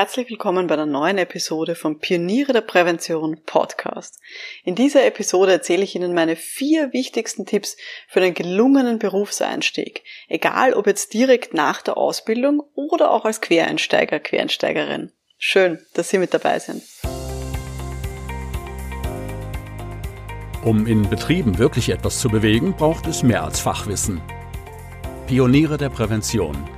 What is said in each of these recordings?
Herzlich willkommen bei einer neuen Episode vom Pioniere der Prävention Podcast. In dieser Episode erzähle ich Ihnen meine vier wichtigsten Tipps für einen gelungenen Berufseinstieg, egal ob jetzt direkt nach der Ausbildung oder auch als Quereinsteiger, Quereinsteigerin. Schön, dass Sie mit dabei sind. Um in Betrieben wirklich etwas zu bewegen, braucht es mehr als Fachwissen. Pioniere der Prävention –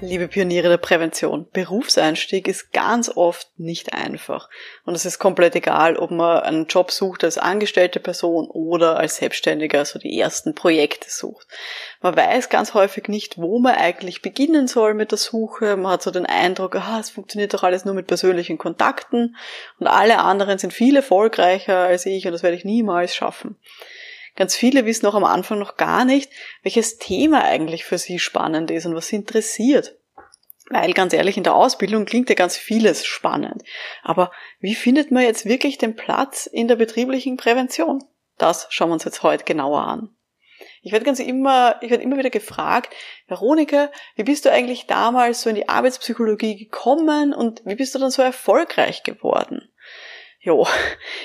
Liebe Pioniere der Prävention, Berufseinstieg ist ganz oft nicht einfach. Und es ist komplett egal, ob man einen Job sucht als angestellte Person oder als Selbstständiger, also die ersten Projekte sucht. Man weiß ganz häufig nicht, wo man eigentlich beginnen soll mit der Suche. Man hat so den Eindruck, ah, es funktioniert doch alles nur mit persönlichen Kontakten und alle anderen sind viel erfolgreicher als ich und das werde ich niemals schaffen. Ganz viele wissen auch am Anfang noch gar nicht, welches Thema eigentlich für sie spannend ist und was sie interessiert. Weil ganz ehrlich, in der Ausbildung klingt ja ganz vieles spannend. Aber wie findet man jetzt wirklich den Platz in der betrieblichen Prävention? Das schauen wir uns jetzt heute genauer an. Ich werde ganz immer, ich werde immer wieder gefragt, Veronika, wie bist du eigentlich damals so in die Arbeitspsychologie gekommen und wie bist du dann so erfolgreich geworden? Jo,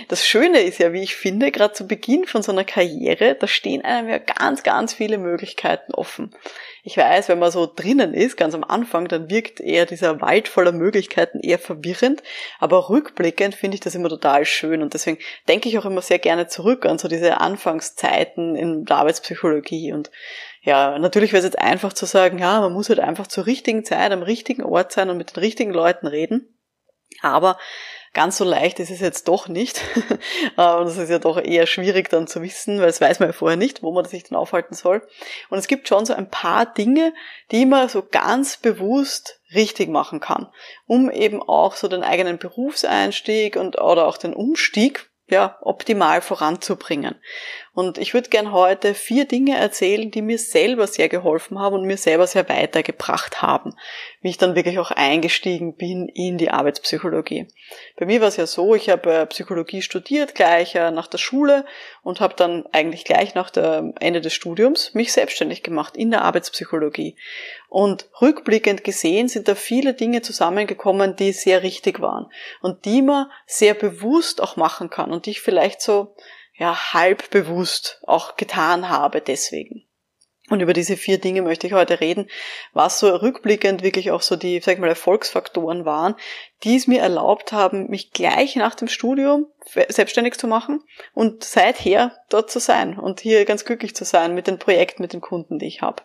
das Schöne ist ja, wie ich finde, gerade zu Beginn von so einer Karriere, da stehen einem ja ganz, ganz viele Möglichkeiten offen. Ich weiß, wenn man so drinnen ist, ganz am Anfang, dann wirkt eher dieser Wald voller Möglichkeiten eher verwirrend, aber rückblickend finde ich das immer total schön und deswegen denke ich auch immer sehr gerne zurück an so diese Anfangszeiten in der Arbeitspsychologie und ja, natürlich wäre es jetzt einfach zu sagen, ja, man muss halt einfach zur richtigen Zeit am richtigen Ort sein und mit den richtigen Leuten reden. Aber Ganz so leicht ist es jetzt doch nicht. Äh, und das ist ja doch eher schwierig dann zu wissen, weil das weiß man ja vorher nicht, wo man sich dann aufhalten soll. Und es gibt schon so ein paar Dinge, die man so ganz bewusst richtig machen kann, um eben auch so den eigenen Berufseinstieg und oder auch den Umstieg ja, optimal voranzubringen. Und ich würde gern heute vier Dinge erzählen, die mir selber sehr geholfen haben und mir selber sehr weitergebracht haben, wie ich dann wirklich auch eingestiegen bin in die Arbeitspsychologie. Bei mir war es ja so, ich habe äh, Psychologie studiert gleich äh, nach der Schule und habe dann eigentlich gleich nach dem Ende des Studiums mich selbstständig gemacht in der Arbeitspsychologie. Und rückblickend gesehen sind da viele Dinge zusammengekommen, die sehr richtig waren und die man sehr bewusst auch machen kann und die ich vielleicht so ja, halb bewusst auch getan habe deswegen. Und über diese vier Dinge möchte ich heute reden, was so rückblickend wirklich auch so die, sag ich mal, Erfolgsfaktoren waren, die es mir erlaubt haben, mich gleich nach dem Studium selbstständig zu machen und seither dort zu sein und hier ganz glücklich zu sein mit den Projekten, mit den Kunden, die ich habe.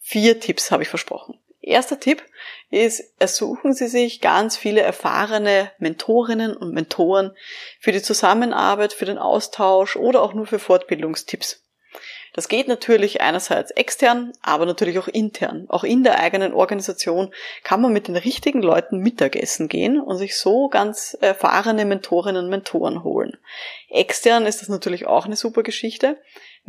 Vier Tipps habe ich versprochen. Erster Tipp ist, ersuchen Sie sich ganz viele erfahrene Mentorinnen und Mentoren für die Zusammenarbeit, für den Austausch oder auch nur für Fortbildungstipps. Das geht natürlich einerseits extern, aber natürlich auch intern. Auch in der eigenen Organisation kann man mit den richtigen Leuten Mittagessen gehen und sich so ganz erfahrene Mentorinnen und Mentoren holen. Extern ist das natürlich auch eine super Geschichte.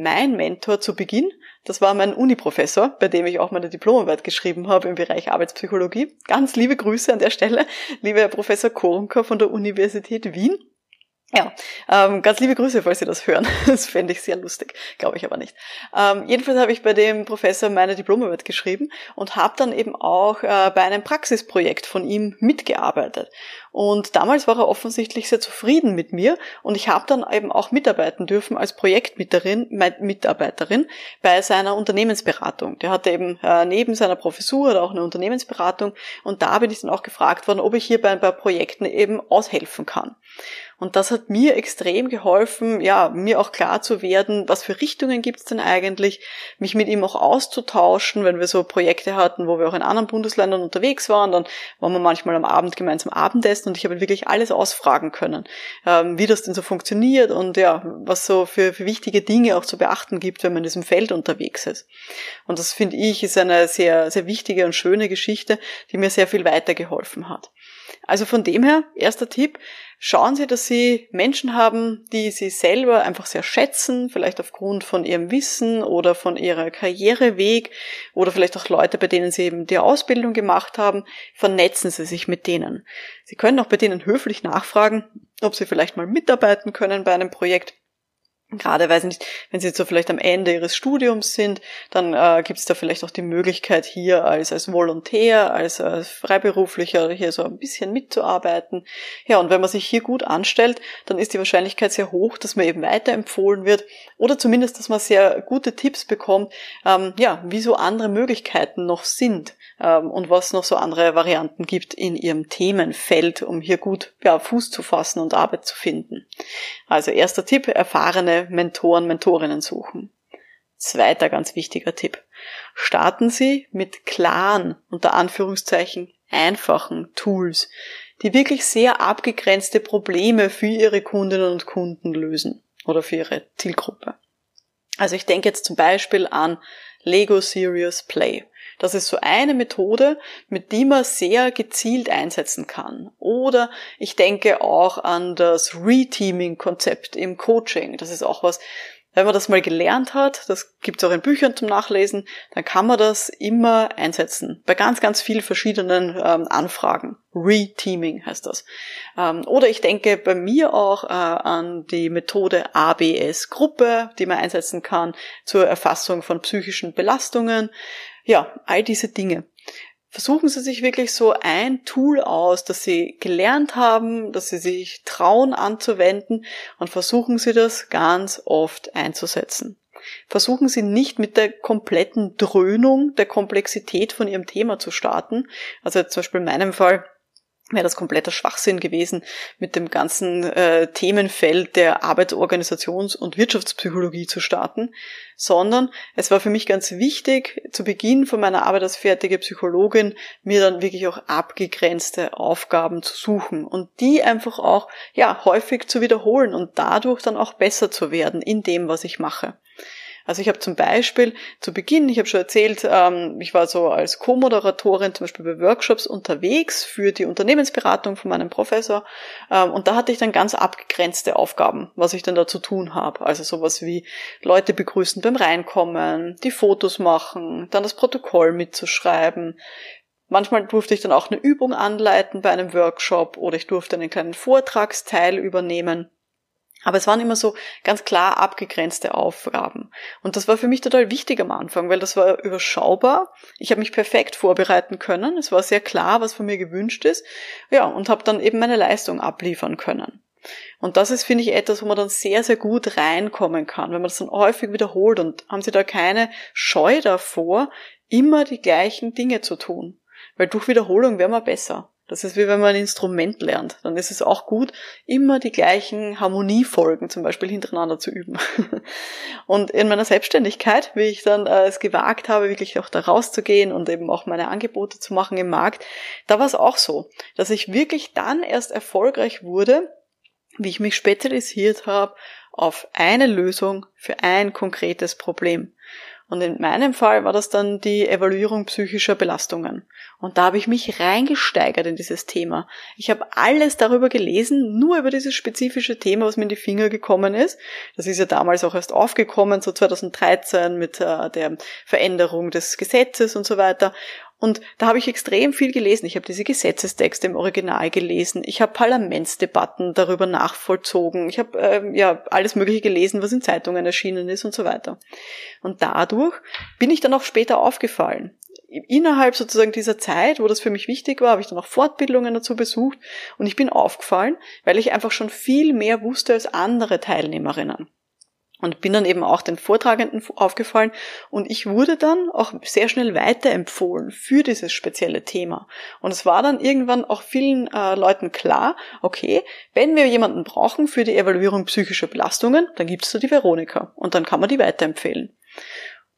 Mein Mentor zu Beginn, das war mein Uni-Professor, bei dem ich auch meine Diplomarbeit geschrieben habe im Bereich Arbeitspsychologie. Ganz liebe Grüße an der Stelle, lieber Herr Professor Koronka von der Universität Wien. Ja, ähm, ganz liebe Grüße, falls Sie das hören. Das fände ich sehr lustig, glaube ich aber nicht. Ähm, jedenfalls habe ich bei dem Professor meine Diplomarbeit geschrieben und habe dann eben auch äh, bei einem Praxisprojekt von ihm mitgearbeitet. Und damals war er offensichtlich sehr zufrieden mit mir und ich habe dann eben auch mitarbeiten dürfen als Projektmitarbeiterin Mitarbeiterin bei seiner Unternehmensberatung. Der hatte eben äh, neben seiner Professur auch eine Unternehmensberatung und da bin ich dann auch gefragt worden, ob ich hier bei ein paar Projekten eben aushelfen kann. Und das hat mir extrem geholfen, ja, mir auch klar zu werden, was für Richtungen gibt's denn eigentlich, mich mit ihm auch auszutauschen, wenn wir so Projekte hatten, wo wir auch in anderen Bundesländern unterwegs waren, dann waren wir manchmal am Abend gemeinsam Abendessen und ich habe wirklich alles ausfragen können, ähm, wie das denn so funktioniert und ja, was so für, für wichtige Dinge auch zu beachten gibt, wenn man in diesem Feld unterwegs ist. Und das finde ich ist eine sehr, sehr wichtige und schöne Geschichte, die mir sehr viel weitergeholfen hat. Also von dem her, erster Tipp, schauen Sie, dass Sie Menschen haben, die Sie selber einfach sehr schätzen, vielleicht aufgrund von Ihrem Wissen oder von Ihrer Karriereweg oder vielleicht auch Leute, bei denen Sie eben die Ausbildung gemacht haben, vernetzen Sie sich mit denen. Sie können auch bei denen höflich nachfragen, ob Sie vielleicht mal mitarbeiten können bei einem Projekt Gerade, weiß nicht, wenn Sie jetzt so vielleicht am Ende Ihres Studiums sind, dann äh, gibt es da vielleicht auch die Möglichkeit, hier als, als Volontär, als, als Freiberuflicher hier so ein bisschen mitzuarbeiten. Ja, und wenn man sich hier gut anstellt, dann ist die Wahrscheinlichkeit sehr hoch, dass man eben weiterempfohlen wird oder zumindest, dass man sehr gute Tipps bekommt, ähm, ja, wie so andere Möglichkeiten noch sind ähm, und was noch so andere Varianten gibt in Ihrem Themenfeld, um hier gut ja, Fuß zu fassen und Arbeit zu finden. Also erster Tipp, erfahrene Mentoren, Mentorinnen suchen. Zweiter ganz wichtiger Tipp. Starten Sie mit klaren, unter Anführungszeichen, einfachen Tools, die wirklich sehr abgegrenzte Probleme für Ihre Kundinnen und Kunden lösen oder für Ihre Zielgruppe. Also ich denke jetzt zum Beispiel an Lego Serious Play. Das ist so eine Methode, mit die man sehr gezielt einsetzen kann. Oder ich denke auch an das Reteaming-Konzept im Coaching. Das ist auch was, wenn man das mal gelernt hat, das gibt es auch in Büchern zum Nachlesen, dann kann man das immer einsetzen. Bei ganz, ganz vielen verschiedenen ähm, Anfragen. Reteaming heißt das. Ähm, oder ich denke bei mir auch äh, an die Methode ABS-Gruppe, die man einsetzen kann zur Erfassung von psychischen Belastungen. Ja, all diese Dinge. Versuchen Sie sich wirklich so ein Tool aus, das Sie gelernt haben, das Sie sich trauen anzuwenden und versuchen Sie das ganz oft einzusetzen. Versuchen Sie nicht mit der kompletten Dröhnung der Komplexität von Ihrem Thema zu starten. Also zum Beispiel in meinem Fall wäre das kompletter Schwachsinn gewesen, mit dem ganzen äh, Themenfeld der Arbeitsorganisations- und Wirtschaftspsychologie zu starten, sondern es war für mich ganz wichtig, zu Beginn von meiner Arbeit als fertige Psychologin mir dann wirklich auch abgegrenzte Aufgaben zu suchen und die einfach auch ja häufig zu wiederholen und dadurch dann auch besser zu werden in dem, was ich mache. Also ich habe zum Beispiel zu Beginn, ich habe schon erzählt, ähm, ich war so als Co-Moderatorin zum Beispiel bei Workshops unterwegs für die Unternehmensberatung von meinem Professor ähm, und da hatte ich dann ganz abgegrenzte Aufgaben, was ich dann da zu tun habe. Also sowas wie Leute begrüßen beim Reinkommen, die Fotos machen, dann das Protokoll mitzuschreiben, Manchmal durfte ich dann auch eine Übung anleiten bei einem Workshop oder ich durfte einen kleinen Vortragsteil übernehmen. Aber es waren immer so ganz klar abgegrenzte Aufgaben. Und das war für mich total wichtig am Anfang, weil das war überschaubar. Ich habe mich perfekt vorbereiten können. Es war sehr klar, was von mir gewünscht ist. Ja, und habe dann eben meine Leistung abliefern können. Und das ist, finde ich, etwas, wo man dann sehr, sehr gut reinkommen kann, wenn man das dann häufig wiederholt. Und haben Sie da keine Scheu davor, immer die gleichen Dinge zu tun? Weil durch Wiederholung wäre man besser. Das ist wie wenn man ein Instrument lernt. Dann ist es auch gut, immer die gleichen Harmoniefolgen zum Beispiel hintereinander zu üben. Und in meiner Selbstständigkeit, wie ich dann äh, es gewagt habe, wirklich auch da rauszugehen und eben auch meine Angebote zu machen im Markt, da war es auch so, dass ich wirklich dann erst erfolgreich wurde, wie ich mich spezialisiert habe auf eine Lösung für ein konkretes Problem. Und in meinem Fall war das dann die Evaluierung psychischer Belastungen. Und da habe ich mich reingesteigert in dieses Thema. Ich habe alles darüber gelesen, nur über dieses spezifische Thema, was mir in die Finger gekommen ist. Das ist ja damals auch erst aufgekommen, so 2013 mit äh, der Veränderung des Gesetzes und so weiter. Und da habe ich extrem viel gelesen. Ich habe diese Gesetzestexte im Original gelesen. Ich habe Parlamentsdebatten darüber nachvollzogen. Ich habe ähm, ja alles Mögliche gelesen, was in Zeitungen erschienen ist und so weiter. Und dadurch bin ich dann auch später aufgefallen. Innerhalb sozusagen dieser Zeit, wo das für mich wichtig war, habe ich dann auch Fortbildungen dazu besucht und ich bin aufgefallen, weil ich einfach schon viel mehr wusste als andere Teilnehmerinnen. Und bin dann eben auch den Vortragenden aufgefallen und ich wurde dann auch sehr schnell weiterempfohlen für dieses spezielle Thema. Und es war dann irgendwann auch vielen äh, Leuten klar, okay, wenn wir jemanden brauchen für die Evaluierung psychischer Belastungen, dann gibt es da die Veronika und dann kann man die weiterempfehlen.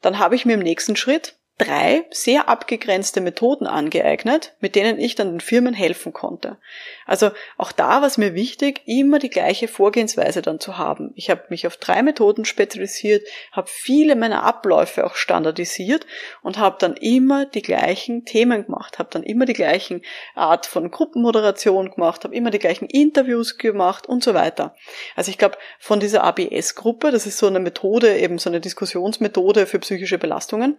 Dann habe ich mir im nächsten Schritt drei sehr abgegrenzte Methoden angeeignet, mit denen ich dann den Firmen helfen konnte. Also auch da war es mir wichtig, immer die gleiche Vorgehensweise dann zu haben. Ich habe mich auf drei Methoden spezialisiert, habe viele meiner Abläufe auch standardisiert und habe dann immer die gleichen Themen gemacht, habe dann immer die gleichen Art von Gruppenmoderation gemacht, habe immer die gleichen Interviews gemacht und so weiter. Also ich glaube, von dieser ABS-Gruppe, das ist so eine Methode, eben so eine Diskussionsmethode für psychische Belastungen,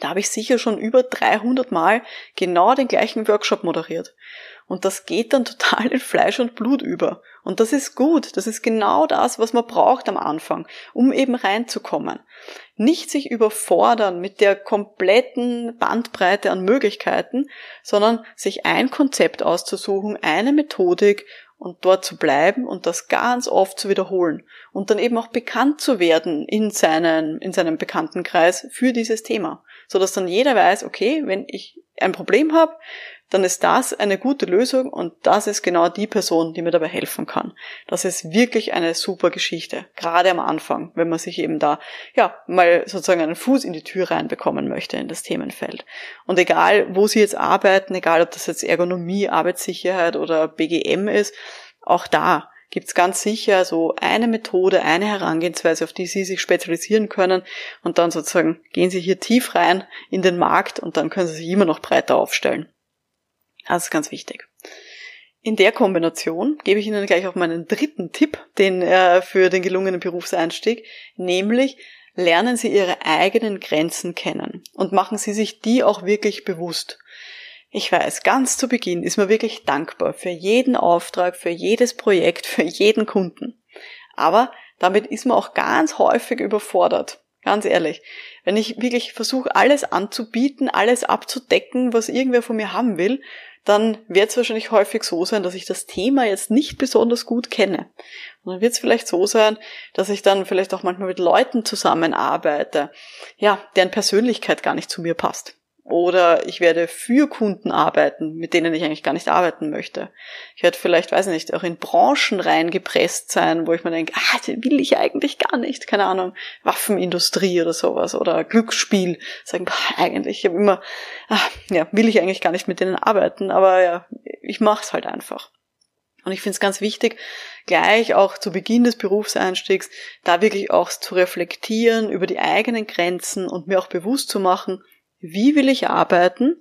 da habe ich sicher schon über 300 Mal genau den gleichen Workshop moderiert. Und das geht dann total in Fleisch und Blut über. Und das ist gut. Das ist genau das, was man braucht am Anfang, um eben reinzukommen. Nicht sich überfordern mit der kompletten Bandbreite an Möglichkeiten, sondern sich ein Konzept auszusuchen, eine Methodik und dort zu bleiben und das ganz oft zu wiederholen und dann eben auch bekannt zu werden in seinen, in seinem Bekanntenkreis für dieses Thema, so dass dann jeder weiß, okay, wenn ich ein Problem habe, dann ist das eine gute Lösung und das ist genau die Person, die mir dabei helfen kann. Das ist wirklich eine super Geschichte, gerade am Anfang, wenn man sich eben da, ja, mal sozusagen einen Fuß in die Tür reinbekommen möchte in das Themenfeld. Und egal, wo Sie jetzt arbeiten, egal ob das jetzt Ergonomie, Arbeitssicherheit oder BGM ist, auch da gibt's ganz sicher so eine Methode, eine Herangehensweise, auf die Sie sich spezialisieren können und dann sozusagen gehen Sie hier tief rein in den Markt und dann können Sie sich immer noch breiter aufstellen. Das ist ganz wichtig. In der Kombination gebe ich Ihnen gleich auch meinen dritten Tipp, den äh, für den gelungenen Berufseinstieg, nämlich lernen Sie Ihre eigenen Grenzen kennen und machen Sie sich die auch wirklich bewusst. Ich weiß, ganz zu Beginn ist man wirklich dankbar für jeden Auftrag, für jedes Projekt, für jeden Kunden. Aber damit ist man auch ganz häufig überfordert. Ganz ehrlich. Wenn ich wirklich versuche, alles anzubieten, alles abzudecken, was irgendwer von mir haben will, dann wird es wahrscheinlich häufig so sein, dass ich das Thema jetzt nicht besonders gut kenne. Und dann wird es vielleicht so sein, dass ich dann vielleicht auch manchmal mit Leuten zusammenarbeite, ja, deren Persönlichkeit gar nicht zu mir passt. Oder ich werde für Kunden arbeiten, mit denen ich eigentlich gar nicht arbeiten möchte. Ich werde vielleicht, weiß ich nicht, auch in Branchen reingepresst sein, wo ich mir denke, ah, den will ich eigentlich gar nicht. Keine Ahnung, Waffenindustrie oder sowas oder Glücksspiel. Sagen, eigentlich, ich habe immer, ah, ja, will ich eigentlich gar nicht mit denen arbeiten, aber ja, ich mache es halt einfach. Und ich finde es ganz wichtig, gleich auch zu Beginn des Berufseinstiegs, da wirklich auch zu reflektieren über die eigenen Grenzen und mir auch bewusst zu machen, wie will ich arbeiten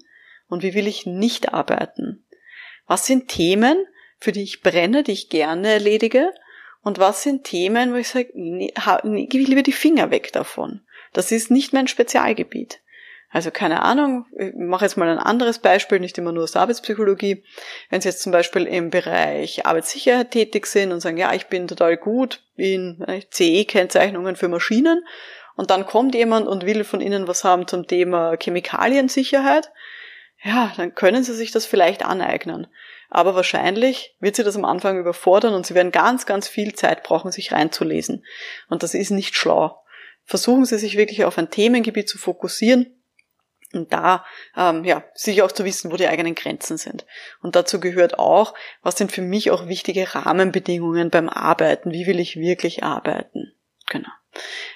und wie will ich nicht arbeiten? Was sind Themen, für die ich brenne, die ich gerne erledige? Und was sind Themen, wo ich sage, nee, nee, lieber die Finger weg davon? Das ist nicht mein Spezialgebiet. Also keine Ahnung, ich mache jetzt mal ein anderes Beispiel, nicht immer nur aus Arbeitspsychologie. Wenn Sie jetzt zum Beispiel im Bereich Arbeitssicherheit tätig sind und sagen, ja, ich bin total gut in CE-Kennzeichnungen für Maschinen und dann kommt jemand und will von Ihnen was haben zum Thema Chemikaliensicherheit, ja, dann können Sie sich das vielleicht aneignen. Aber wahrscheinlich wird Sie das am Anfang überfordern und Sie werden ganz, ganz viel Zeit brauchen, sich reinzulesen. Und das ist nicht schlau. Versuchen Sie sich wirklich auf ein Themengebiet zu fokussieren und da ähm, ja sicher auch zu wissen, wo die eigenen Grenzen sind. Und dazu gehört auch, was sind für mich auch wichtige Rahmenbedingungen beim Arbeiten? Wie will ich wirklich arbeiten? Genau.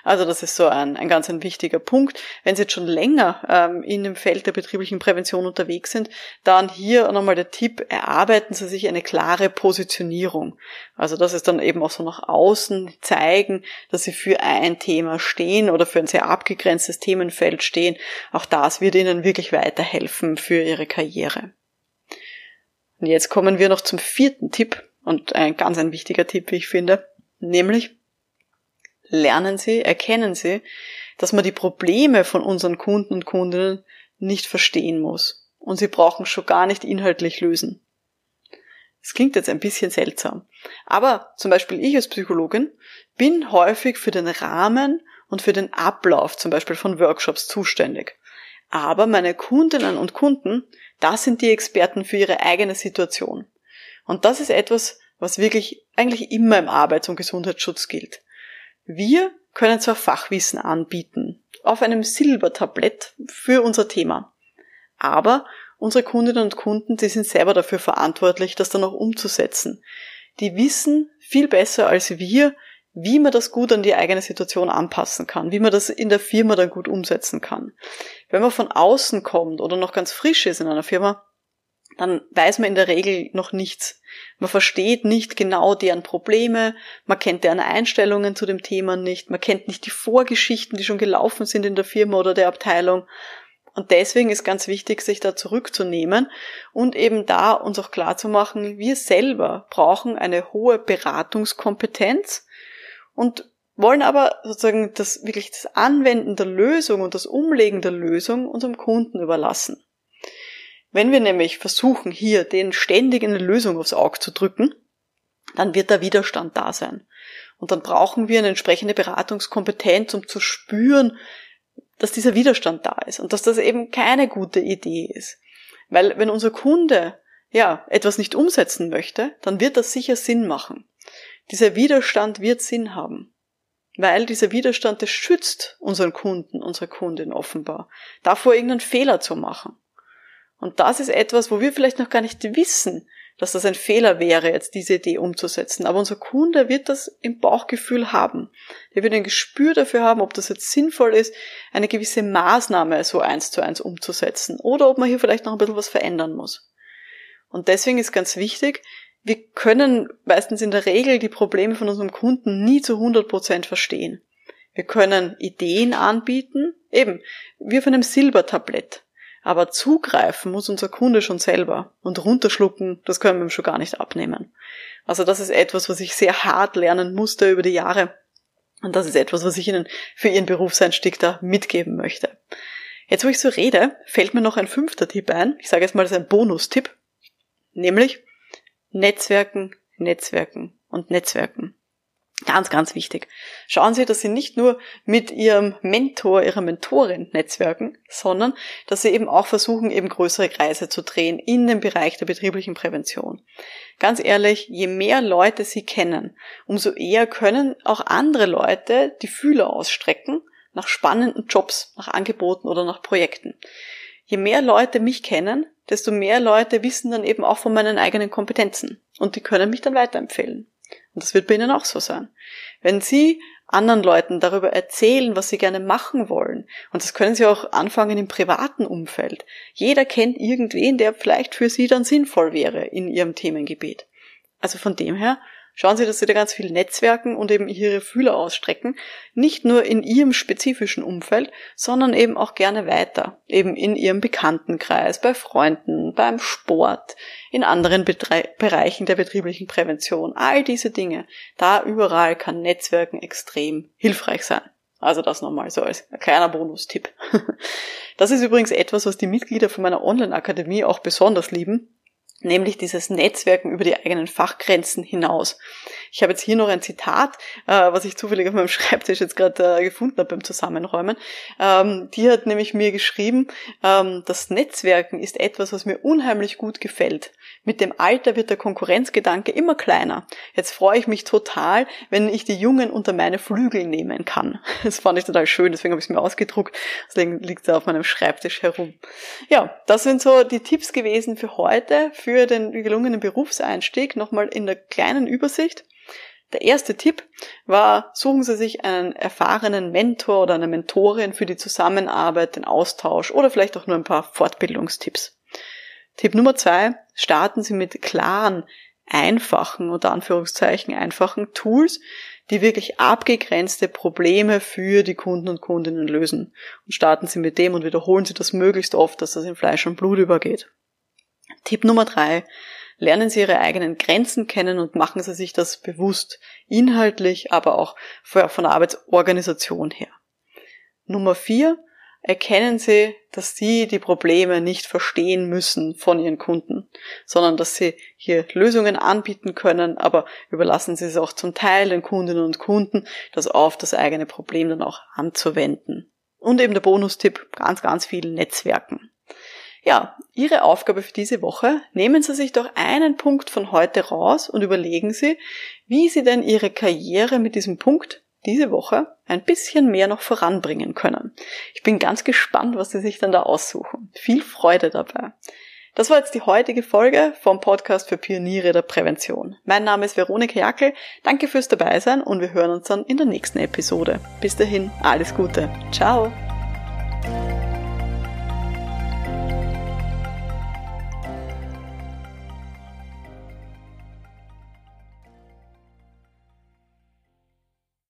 Also das ist so ein, ein ganz ein wichtiger Punkt. Wenn Sie jetzt schon länger ähm, in dem Feld der betrieblichen Prävention unterwegs sind, dann hier nochmal der Tipp, erarbeiten Sie sich eine klare Positionierung. Also das ist dann eben auch so nach außen zeigen, dass Sie für ein Thema stehen oder für ein sehr abgegrenztes Themenfeld stehen. Auch das wird Ihnen wirklich weiterhelfen für Ihre Karriere. Und jetzt kommen wir noch zum vierten Tipp und ein ganz ein wichtiger Tipp, wie ich finde, nämlich lernen sie, erkennen sie, dass man die Probleme von unseren Kunden und Kundinnen nicht verstehen muss. Und sie brauchen schon gar nicht inhaltlich lösen. Es klingt jetzt ein bisschen seltsam. Aber zum Beispiel ich als Psychologin bin häufig für den Rahmen und für den Ablauf zum Beispiel von Workshops zuständig. Aber meine Kundinnen und Kunden, das sind die Experten für ihre eigene Situation. Und das ist etwas, was wirklich eigentlich immer im Arbeits- und Gesundheitsschutz gilt. Wir können zwar Fachwissen anbieten, auf einem Silbertablett für unser Thema, aber unsere Kundinnen und Kunden, die sind selber dafür verantwortlich, das dann auch umzusetzen. Die wissen viel besser als wir, wie man das gut an die eigene Situation anpassen kann, wie man das in der Firma dann gut umsetzen kann. Wenn man von außen kommt oder noch ganz frisch ist in einer Firma, dann weiß man in der Regel noch nichts. Man versteht nicht genau deren Probleme, man kennt deren Einstellungen zu dem Thema nicht, man kennt nicht die Vorgeschichten, die schon gelaufen sind in der Firma oder der Abteilung. Und deswegen ist ganz wichtig, sich da zurückzunehmen und eben da uns auch klar zu machen, wir selber brauchen eine hohe Beratungskompetenz und wollen aber sozusagen das wirklich das Anwenden der Lösung und das Umlegen der Lösung unserem Kunden überlassen. Wenn wir nämlich versuchen, hier den ständig eine Lösung aufs Auge zu drücken, dann wird der Widerstand da sein. Und dann brauchen wir eine entsprechende Beratungskompetenz, um zu spüren, dass dieser Widerstand da ist und dass das eben keine gute Idee ist. Weil wenn unser Kunde ja etwas nicht umsetzen möchte, dann wird das sicher Sinn machen. Dieser Widerstand wird Sinn haben. Weil dieser Widerstand, das schützt unseren Kunden, unsere Kundin offenbar, davor irgendeinen Fehler zu machen. Und das ist etwas, wo wir vielleicht noch gar nicht wissen, dass das ein Fehler wäre, jetzt diese Idee umzusetzen. Aber unser Kunde wird das im Bauchgefühl haben. Der wird ein Gespür dafür haben, ob das jetzt sinnvoll ist, eine gewisse Maßnahme so eins zu eins umzusetzen oder ob man hier vielleicht noch ein bisschen was verändern muss. Und deswegen ist ganz wichtig, wir können meistens in der Regel die Probleme von unserem Kunden nie zu 100 Prozent verstehen. Wir können Ideen anbieten, eben wie auf einem Silbertablett. Aber zugreifen muss unser Kunde schon selber. Und runterschlucken, das können wir ihm schon gar nicht abnehmen. Also das ist etwas, was ich sehr hart lernen musste über die Jahre. Und das ist etwas, was ich Ihnen für Ihren Berufseinstieg da mitgeben möchte. Jetzt, wo ich so rede, fällt mir noch ein fünfter Tipp ein. Ich sage jetzt mal, das ist ein Bonustipp. Nämlich Netzwerken, Netzwerken und Netzwerken. Ganz, ganz wichtig. Schauen Sie, dass Sie nicht nur mit Ihrem Mentor, Ihrer Mentorin netzwerken, sondern dass Sie eben auch versuchen, eben größere Kreise zu drehen in dem Bereich der betrieblichen Prävention. Ganz ehrlich, je mehr Leute Sie kennen, umso eher können auch andere Leute die Fühler ausstrecken nach spannenden Jobs, nach Angeboten oder nach Projekten. Je mehr Leute mich kennen, desto mehr Leute wissen dann eben auch von meinen eigenen Kompetenzen und die können mich dann weiterempfehlen. Und das wird bei Ihnen auch so sein. Wenn Sie anderen Leuten darüber erzählen, was sie gerne machen wollen. Und das können sie auch anfangen im privaten Umfeld. Jeder kennt irgendwen, der vielleicht für sie dann sinnvoll wäre in ihrem Themengebiet. Also von dem her Schauen Sie, dass Sie da ganz viel netzwerken und eben Ihre Fühler ausstrecken. Nicht nur in Ihrem spezifischen Umfeld, sondern eben auch gerne weiter. Eben in Ihrem Bekanntenkreis, bei Freunden, beim Sport, in anderen Betre Bereichen der betrieblichen Prävention. All diese Dinge. Da überall kann Netzwerken extrem hilfreich sein. Also das nochmal so als kleiner Bonustipp. Das ist übrigens etwas, was die Mitglieder von meiner Online-Akademie auch besonders lieben nämlich dieses Netzwerken über die eigenen Fachgrenzen hinaus. Ich habe jetzt hier noch ein Zitat, äh, was ich zufällig auf meinem Schreibtisch jetzt gerade äh, gefunden habe beim Zusammenräumen. Ähm, die hat nämlich mir geschrieben, ähm, das Netzwerken ist etwas, was mir unheimlich gut gefällt. Mit dem Alter wird der Konkurrenzgedanke immer kleiner. Jetzt freue ich mich total, wenn ich die Jungen unter meine Flügel nehmen kann. Das fand ich total schön, deswegen habe ich es mir ausgedruckt. Deswegen liegt es auf meinem Schreibtisch herum. Ja, das sind so die Tipps gewesen für heute, für den gelungenen Berufseinstieg. Nochmal in der kleinen Übersicht. Der erste Tipp war, suchen Sie sich einen erfahrenen Mentor oder eine Mentorin für die Zusammenarbeit, den Austausch oder vielleicht auch nur ein paar Fortbildungstipps. Tipp Nummer zwei, starten Sie mit klaren, einfachen, unter Anführungszeichen einfachen Tools, die wirklich abgegrenzte Probleme für die Kunden und Kundinnen lösen. Und starten Sie mit dem und wiederholen Sie das möglichst oft, dass das in Fleisch und Blut übergeht. Tipp Nummer drei, lernen Sie Ihre eigenen Grenzen kennen und machen Sie sich das bewusst, inhaltlich, aber auch von der Arbeitsorganisation her. Nummer vier, erkennen Sie, dass Sie die Probleme nicht verstehen müssen von Ihren Kunden, sondern dass Sie hier Lösungen anbieten können, aber überlassen Sie es auch zum Teil den Kundinnen und Kunden, das auf das eigene Problem dann auch anzuwenden. Und eben der Bonustipp, ganz, ganz viel Netzwerken. Ja, Ihre Aufgabe für diese Woche, nehmen Sie sich doch einen Punkt von heute raus und überlegen Sie, wie Sie denn Ihre Karriere mit diesem Punkt diese Woche ein bisschen mehr noch voranbringen können. Ich bin ganz gespannt, was Sie sich dann da aussuchen. Viel Freude dabei. Das war jetzt die heutige Folge vom Podcast für Pioniere der Prävention. Mein Name ist Veronika Jackel. Danke fürs Dabeisein und wir hören uns dann in der nächsten Episode. Bis dahin, alles Gute. Ciao.